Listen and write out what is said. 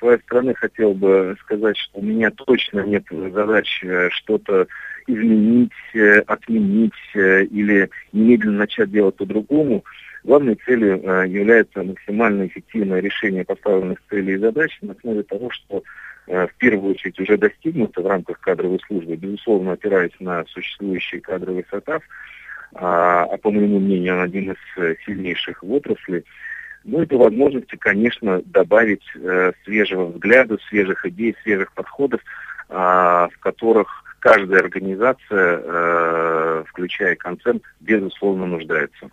своей стороны хотел бы сказать, что у меня точно нет задач что-то изменить, отменить или немедленно начать делать по-другому. Главной целью является максимально эффективное решение поставленных целей и задач на основе того, что в первую очередь уже достигнуто в рамках кадровой службы, безусловно, опираясь на существующий кадровый состав, а, а по моему мнению, он один из сильнейших в отрасли. Ну и по возможности, конечно, добавить э, свежего взгляда, свежих идей, свежих подходов, э, в которых каждая организация, э, включая концерн, безусловно нуждается.